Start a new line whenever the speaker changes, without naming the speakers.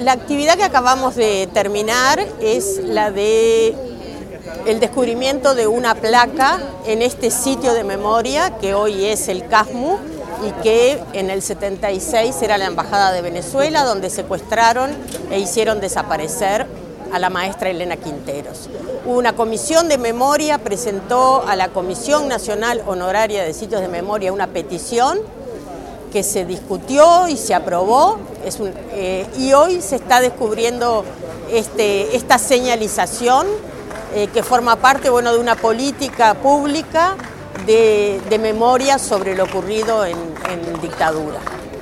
La actividad que acabamos de terminar es la de el descubrimiento de una placa en este sitio de memoria que hoy es el CASMU y que en el 76 era la Embajada de Venezuela donde secuestraron e hicieron desaparecer a la maestra Elena Quinteros. Una comisión de memoria presentó a la Comisión Nacional Honoraria de Sitios de Memoria una petición que se discutió y se aprobó eh, y hoy se está descubriendo este, esta señalización eh, que forma parte bueno, de una política pública de, memoria sobre lo ocurrido en dictadura.